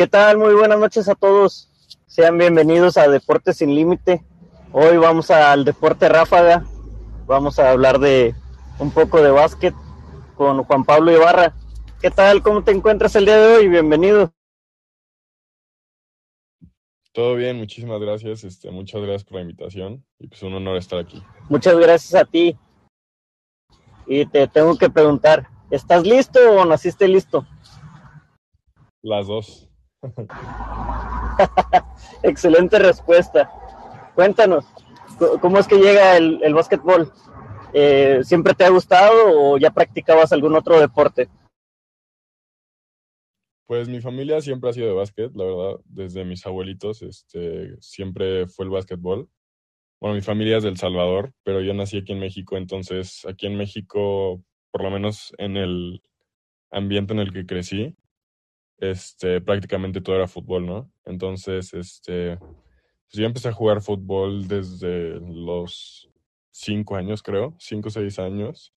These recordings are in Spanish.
¿Qué tal? Muy buenas noches a todos. Sean bienvenidos a Deportes sin Límite. Hoy vamos al deporte ráfaga. Vamos a hablar de un poco de básquet con Juan Pablo Ibarra. ¿Qué tal? ¿Cómo te encuentras el día de hoy? Bienvenido. Todo bien, muchísimas gracias. Este, muchas gracias por la invitación y pues un honor estar aquí. Muchas gracias a ti. Y te tengo que preguntar, ¿estás listo o naciste listo? Las dos. Excelente respuesta. Cuéntanos, ¿cómo es que llega el, el básquetbol? Eh, ¿Siempre te ha gustado o ya practicabas algún otro deporte? Pues mi familia siempre ha sido de básquet, la verdad, desde mis abuelitos, este, siempre fue el básquetbol. Bueno, mi familia es del Salvador, pero yo nací aquí en México, entonces aquí en México, por lo menos en el ambiente en el que crecí, este, prácticamente todo era fútbol, ¿no? Entonces, este, pues yo empecé a jugar fútbol desde los cinco años, creo, cinco o seis años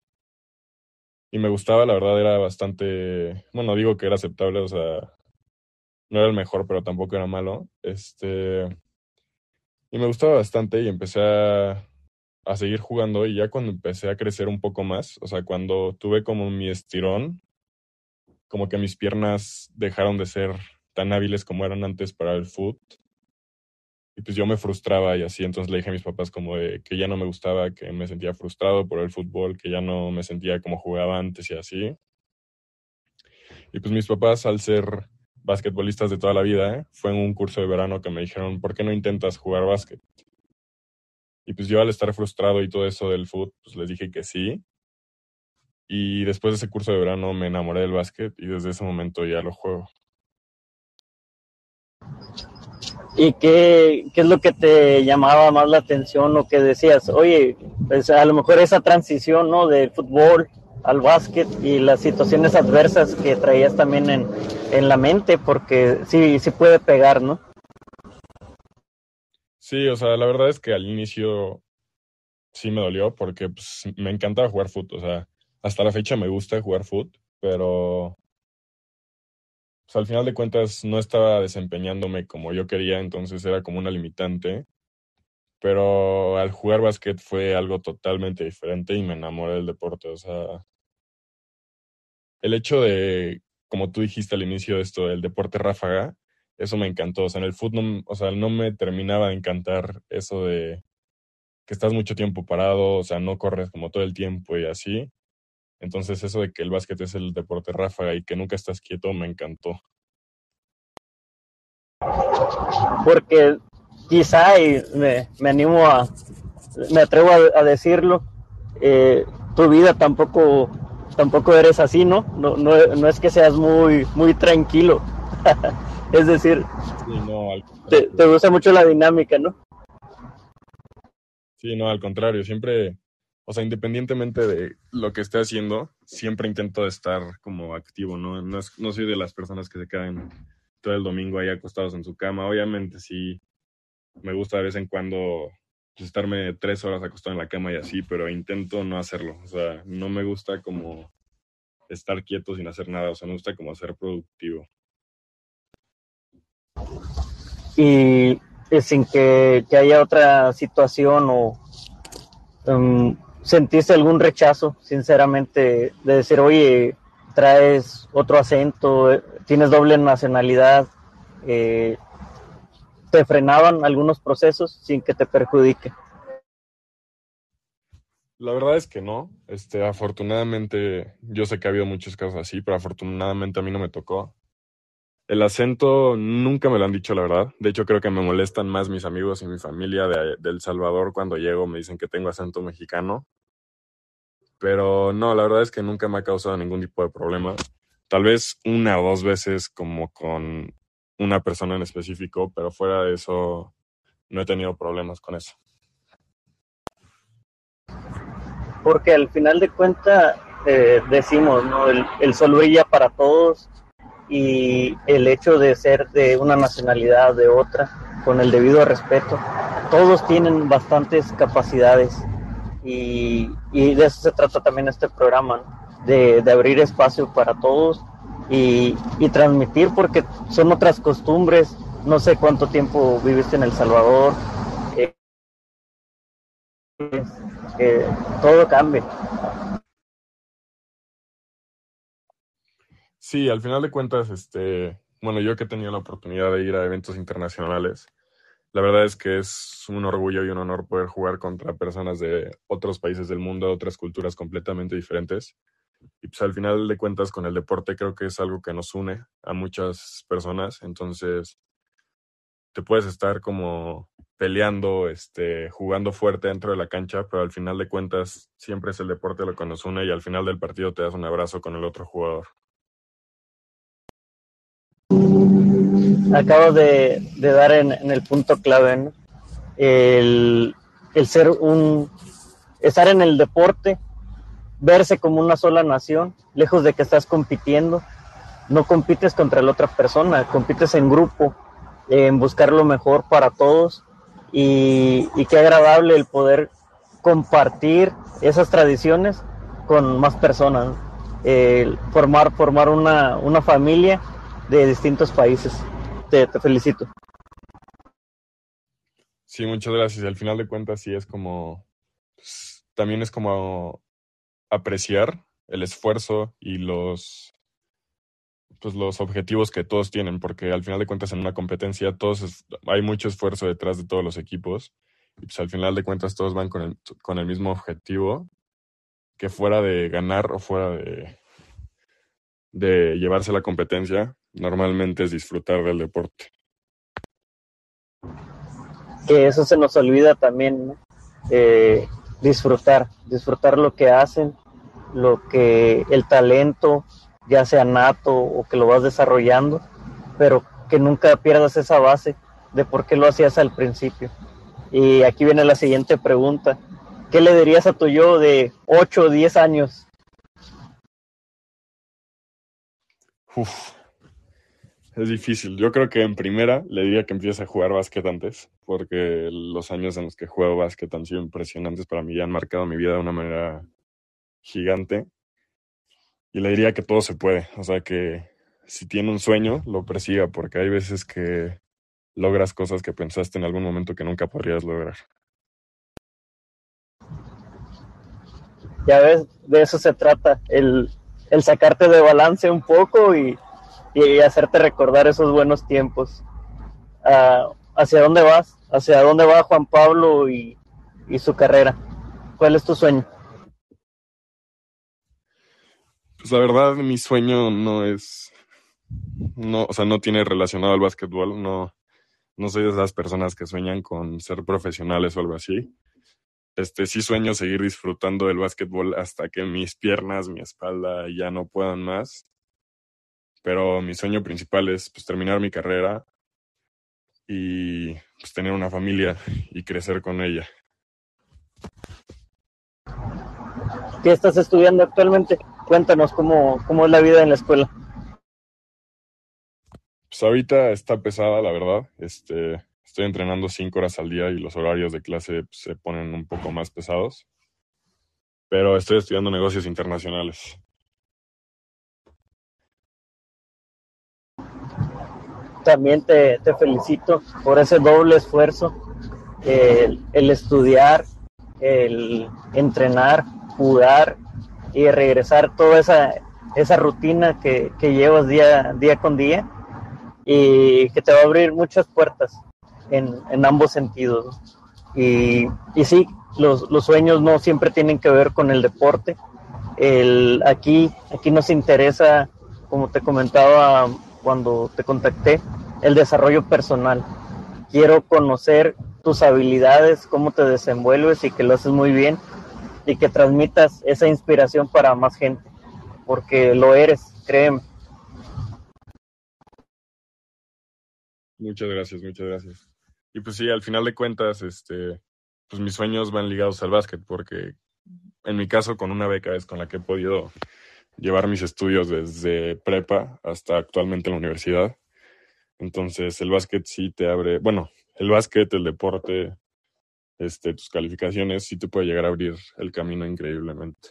y me gustaba, la verdad era bastante, bueno, digo que era aceptable, o sea, no era el mejor, pero tampoco era malo. Este, y me gustaba bastante y empecé a, a seguir jugando y ya cuando empecé a crecer un poco más, o sea, cuando tuve como mi estirón, como que mis piernas dejaron de ser tan hábiles como eran antes para el foot y pues yo me frustraba y así, entonces le dije a mis papás como que ya no me gustaba, que me sentía frustrado por el fútbol, que ya no me sentía como jugaba antes y así. Y pues mis papás, al ser basquetbolistas de toda la vida, fue en un curso de verano que me dijeron, ¿por qué no intentas jugar básquet? Y pues yo al estar frustrado y todo eso del fútbol, pues les dije que sí. Y después de ese curso de verano me enamoré del básquet y desde ese momento ya lo juego. ¿Y qué, qué es lo que te llamaba más la atención o que decías? Oye, pues a lo mejor esa transición, ¿no? Del fútbol al básquet y las situaciones adversas que traías también en, en la mente, porque sí, sí puede pegar, ¿no? Sí, o sea, la verdad es que al inicio sí me dolió porque pues, me encantaba jugar fútbol, o sea, hasta la fecha me gusta jugar fútbol, pero al final de cuentas no estaba desempeñándome como yo quería, entonces era como una limitante. Pero al jugar básquet fue algo totalmente diferente y me enamoré del deporte. O sea, el hecho de, como tú dijiste al inicio de esto, del deporte ráfaga, eso me encantó. O sea, en el fútbol, o sea, no me terminaba de encantar eso de que estás mucho tiempo parado, o sea, no corres como todo el tiempo y así. Entonces eso de que el básquet es el deporte ráfaga y que nunca estás quieto me encantó. Porque quizá, y me, me animo a, me atrevo a, decirlo, eh, tu vida tampoco, tampoco eres así, ¿no? No, no, no es que seas muy, muy tranquilo. es decir, te, te gusta mucho la dinámica, ¿no? Sí, no, al contrario, siempre o sea, independientemente de lo que esté haciendo, siempre intento estar como activo, ¿no? No, no soy de las personas que se quedan todo el domingo ahí acostados en su cama. Obviamente sí, me gusta de vez en cuando pues, estarme tres horas acostado en la cama y así, pero intento no hacerlo. O sea, no me gusta como estar quieto sin hacer nada, o sea, me gusta como ser productivo. Y sin que, que haya otra situación o um, ¿Sentiste algún rechazo, sinceramente, de decir, oye, traes otro acento, tienes doble nacionalidad? Eh, ¿Te frenaban algunos procesos sin que te perjudique? La verdad es que no. Este, afortunadamente, yo sé que ha habido muchos casos así, pero afortunadamente a mí no me tocó. El acento nunca me lo han dicho, la verdad. De hecho, creo que me molestan más mis amigos y mi familia de, El Salvador cuando llego. Me dicen que tengo acento mexicano. Pero no, la verdad es que nunca me ha causado ningún tipo de problema. Tal vez una o dos veces como con una persona en específico, pero fuera de eso no he tenido problemas con eso. Porque al final de cuentas eh, decimos, ¿no? El, el sol brilla para todos y el hecho de ser de una nacionalidad, de otra, con el debido respeto. Todos tienen bastantes capacidades y, de eso se trata también este programa, de, abrir espacio para todos, y, transmitir porque son otras costumbres. No sé cuánto tiempo viviste en El Salvador. Eh, todo cambia. Sí, al final de cuentas, este, bueno, yo que he tenido la oportunidad de ir a eventos internacionales, la verdad es que es un orgullo y un honor poder jugar contra personas de otros países del mundo, otras culturas completamente diferentes. Y pues al final de cuentas con el deporte creo que es algo que nos une a muchas personas. Entonces te puedes estar como peleando, este, jugando fuerte dentro de la cancha, pero al final de cuentas siempre es el deporte lo que nos une y al final del partido te das un abrazo con el otro jugador. Acabo de, dar en, el punto clave, el, el ser un, estar en el deporte verse como una sola nación, lejos de que estás compitiendo. No compites contra la otra persona, compites en grupo, en buscar lo mejor para todos y, qué agradable el poder compartir esas tradiciones con más personas, formar, formar una, una, familia de distintos países. Te, felicito. Sí, muchas gracias. Al final de cuentas, sí es como, pues, también es como apreciar el esfuerzo y los pues los objetivos que todos tienen, porque al final de cuentas en una competencia todos hay mucho esfuerzo detrás de todos los equipos y pues al final de cuentas todos van con el, con el mismo objetivo que fuera de ganar o fuera de, de llevarse la competencia, normalmente es disfrutar del deporte. Que eso se nos olvida también, eh, disfrutar, disfrutar lo que hacen lo que el talento, ya sea nato o que lo vas desarrollando, pero que nunca pierdas esa base de por qué lo hacías al principio. Y aquí viene la siguiente pregunta. ¿Qué le dirías a tu yo de 8 o 10 años? Uf, es difícil. Yo creo que en primera le diría que empiece a jugar básquet antes, porque los años en los que juego básquet han sido impresionantes para mí y han marcado mi vida de una manera gigante. Y le diría que todo se puede. O sea, que si tiene un sueño, lo persiga, porque hay veces que logras cosas que pensaste en algún momento que nunca podrías lograr. Ya ves, de eso se trata, el, el sacarte de balance un poco y, y hacerte recordar esos buenos tiempos. Ah, ¿Hacia dónde vas? ¿Hacia dónde va Juan Pablo y, y su carrera? ¿Cuál es tu sueño? Pues la verdad, mi sueño no es. No, o sea, no tiene relacionado al básquetbol. No, no soy de esas personas que sueñan con ser profesionales o algo así. Este, sí sueño seguir disfrutando del básquetbol hasta que mis piernas, mi espalda ya no puedan más. Pero mi sueño principal es pues, terminar mi carrera y pues, tener una familia y crecer con ella. ¿Qué estás estudiando actualmente? Cuéntanos cómo, cómo es la vida en la escuela. Pues ahorita está pesada, la verdad. Este, estoy entrenando cinco horas al día y los horarios de clase pues, se ponen un poco más pesados. Pero estoy estudiando negocios internacionales. También te, te felicito por ese doble esfuerzo, el, el estudiar, el entrenar, jugar y regresar toda esa, esa rutina que, que, llevas día, día con día y que te va a abrir muchas puertas en, en ambos sentidos. Y, y sí, los, los, sueños no siempre tienen que ver con el deporte. El, aquí, aquí nos interesa, como te comentaba cuando te contacté, el desarrollo personal. Quiero conocer tus habilidades, cómo te desenvuelves y que lo haces muy bien y que transmitas esa inspiración para más gente, porque lo eres, créeme. Muchas gracias, muchas gracias. Y pues sí, al final de cuentas, este, pues mis sueños van ligados al básquet, porque en mi caso con una beca es con la que he podido llevar mis estudios desde prepa hasta actualmente en la universidad. Entonces el básquet sí te abre, bueno, el básquet, el deporte, este, tus calificaciones, sí te puede llegar a abrir el camino increíblemente.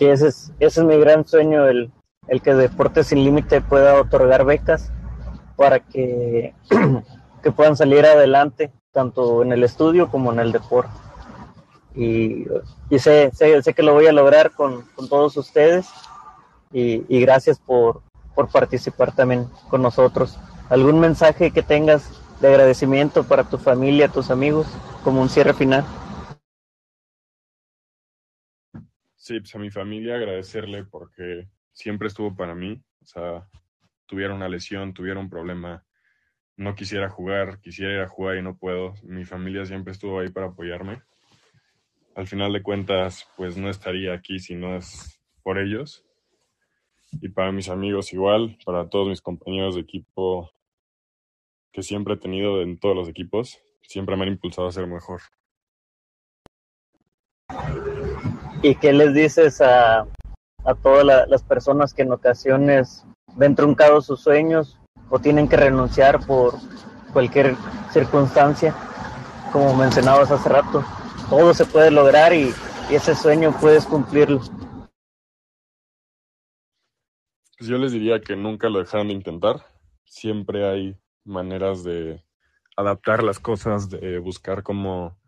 que ese es, ese es mi gran sueño, el, el que Deportes Sin Límite pueda otorgar becas para que, que puedan salir adelante, tanto en el estudio como en el deporte. Y, y sé, sé, sé, que lo voy a lograr con, con todos ustedes y, y gracias por, por participar también con nosotros. ¿Algún mensaje que tengas de agradecimiento para tu familia, tus amigos, como un cierre final? Sí, pues a mi familia agradecerle porque siempre estuvo para mí. O sea, tuviera una lesión, tuviera un problema, no quisiera jugar, quisiera ir a jugar y no puedo. Mi familia siempre estuvo ahí para apoyarme. Al final de cuentas, pues no estaría aquí si no es por ellos. Y para mis amigos igual, para todos mis compañeros de equipo que siempre he tenido en todos los equipos, siempre me han impulsado a ser mejor. ¿Y qué les dices a, a todas la, las personas que en ocasiones ven truncados sus sueños o tienen que renunciar por cualquier circunstancia? Como mencionabas hace rato, todo se puede lograr y, y ese sueño puedes cumplirlo. Pues yo les diría que nunca lo dejaran de intentar. Siempre hay maneras de adaptar las cosas, de buscar cómo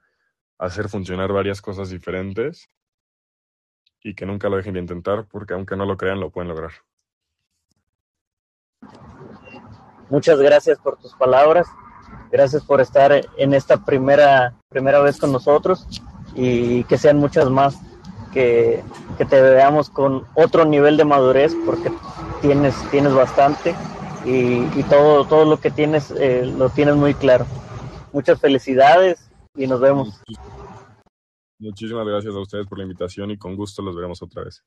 hacer funcionar varias cosas diferentes y que nunca lo dejen de intentar porque aunque no lo crean lo pueden lograr. Muchas gracias por tus palabras, gracias por estar en esta primera, primera vez con nosotros y que sean muchas más, que, que te veamos con otro nivel de madurez porque tienes, tienes bastante y, y todo, todo lo que tienes eh, lo tienes muy claro. Muchas felicidades y nos vemos. Muchísimas gracias a ustedes por la invitación y con gusto los veremos otra vez.